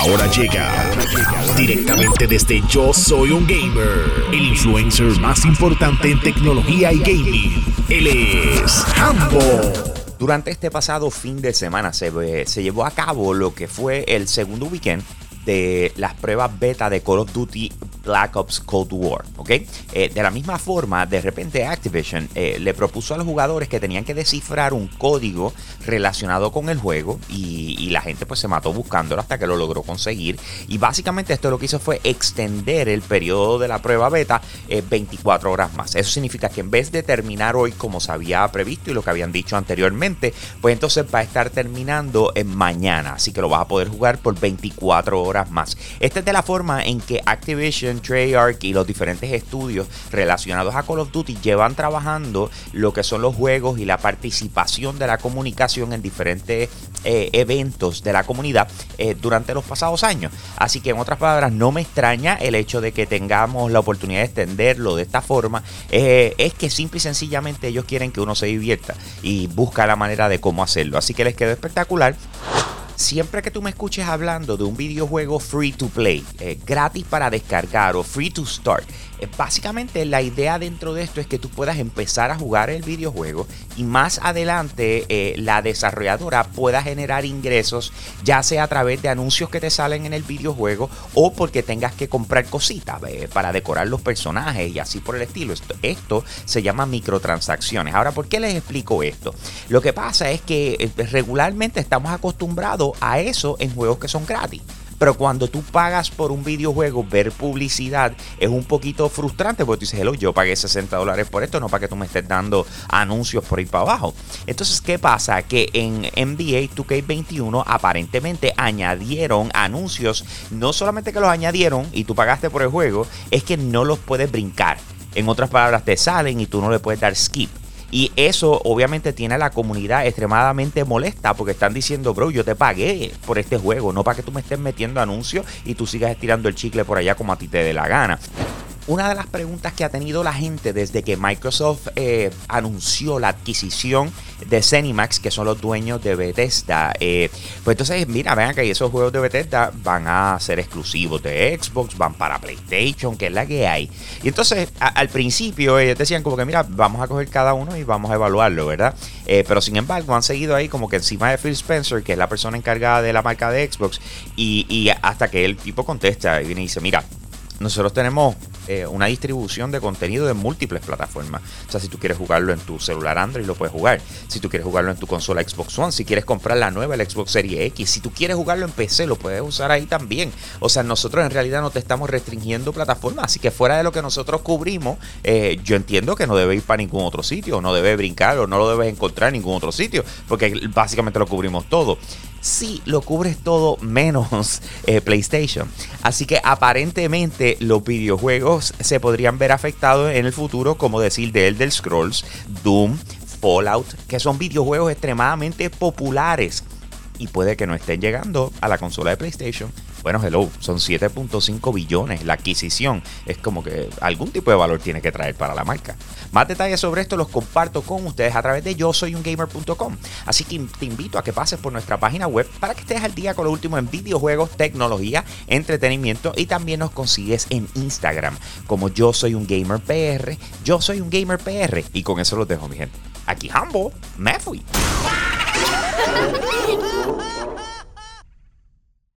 Ahora llega directamente desde Yo Soy un Gamer, el influencer más importante en tecnología y gaming. Él es Hambo. Durante este pasado fin de semana se, se llevó a cabo lo que fue el segundo weekend de las pruebas beta de Call of Duty Black Ops Cold War, ¿ok? Eh, de la misma forma, de repente Activision eh, le propuso a los jugadores que tenían que descifrar un código relacionado con el juego y, la gente pues se mató buscándolo hasta que lo logró conseguir y básicamente esto lo que hizo fue extender el periodo de la prueba beta 24 eh, horas más. Eso significa que en vez de terminar hoy como se había previsto y lo que habían dicho anteriormente, pues entonces va a estar terminando en mañana, así que lo vas a poder jugar por 24 horas más. Esta es de la forma en que Activision Treyarch y los diferentes estudios relacionados a Call of Duty llevan trabajando lo que son los juegos y la participación de la comunicación en diferentes eh, eventos de la comunidad eh, durante los pasados años. Así que en otras palabras, no me extraña el hecho de que tengamos la oportunidad de extenderlo de esta forma. Eh, es que simple y sencillamente ellos quieren que uno se divierta y busca la manera de cómo hacerlo. Así que les quedó espectacular siempre que tú me escuches hablando de un videojuego free to play, eh, gratis para descargar o free to start, eh, básicamente la idea dentro de esto es que tú puedas empezar a jugar el videojuego y más adelante eh, la desarrolladora pueda generar ingresos ya sea a través de anuncios que te salen en el videojuego o porque tengas que comprar cositas para decorar los personajes y así por el estilo. Esto se llama microtransacciones. Ahora, ¿por qué les explico esto? Lo que pasa es que regularmente estamos acostumbrados a eso en juegos que son gratis. Pero cuando tú pagas por un videojuego, ver publicidad es un poquito frustrante porque tú dices, hello, yo pagué 60 dólares por esto, no para que tú me estés dando anuncios por ir para abajo. Entonces, ¿qué pasa? Que en NBA 2K21 aparentemente añadieron anuncios, no solamente que los añadieron y tú pagaste por el juego, es que no los puedes brincar. En otras palabras, te salen y tú no le puedes dar skip. Y eso obviamente tiene a la comunidad extremadamente molesta porque están diciendo, bro, yo te pagué por este juego, no para que tú me estés metiendo anuncios y tú sigas estirando el chicle por allá como a ti te dé la gana una de las preguntas que ha tenido la gente desde que Microsoft eh, anunció la adquisición de Zenimax, que son los dueños de Bethesda, eh, pues entonces, mira, vean que esos juegos de Bethesda van a ser exclusivos de Xbox, van para PlayStation, que es la que hay. Y entonces, al principio, ellos decían como que, mira, vamos a coger cada uno y vamos a evaluarlo, ¿verdad? Eh, pero sin embargo, han seguido ahí como que encima de Phil Spencer, que es la persona encargada de la marca de Xbox, y, y hasta que el tipo contesta y viene y dice, mira, nosotros tenemos eh, una distribución de contenido de múltiples plataformas. O sea, si tú quieres jugarlo en tu celular Android, lo puedes jugar. Si tú quieres jugarlo en tu consola Xbox One, si quieres comprar la nueva, el Xbox Series X, si tú quieres jugarlo en PC, lo puedes usar ahí también. O sea, nosotros en realidad no te estamos restringiendo plataformas. Así que fuera de lo que nosotros cubrimos, eh, yo entiendo que no debe ir para ningún otro sitio, no debe brincar o no lo debes encontrar en ningún otro sitio, porque básicamente lo cubrimos todo sí lo cubres todo menos eh, PlayStation. Así que aparentemente los videojuegos se podrían ver afectados en el futuro, como decir de Elder Scrolls, Doom, Fallout, que son videojuegos extremadamente populares y puede que no estén llegando a la consola de PlayStation. Bueno, hello, son 7.5 billones. La adquisición es como que algún tipo de valor tiene que traer para la marca. Más detalles sobre esto los comparto con ustedes a través de yo soy un gamer.com. Así que te invito a que pases por nuestra página web para que estés al día con lo último en videojuegos, tecnología, entretenimiento y también nos consigues en Instagram como yo soy un gamer PR. Yo soy un gamer PR y con eso los dejo, mi gente. Aquí Humble, me fui.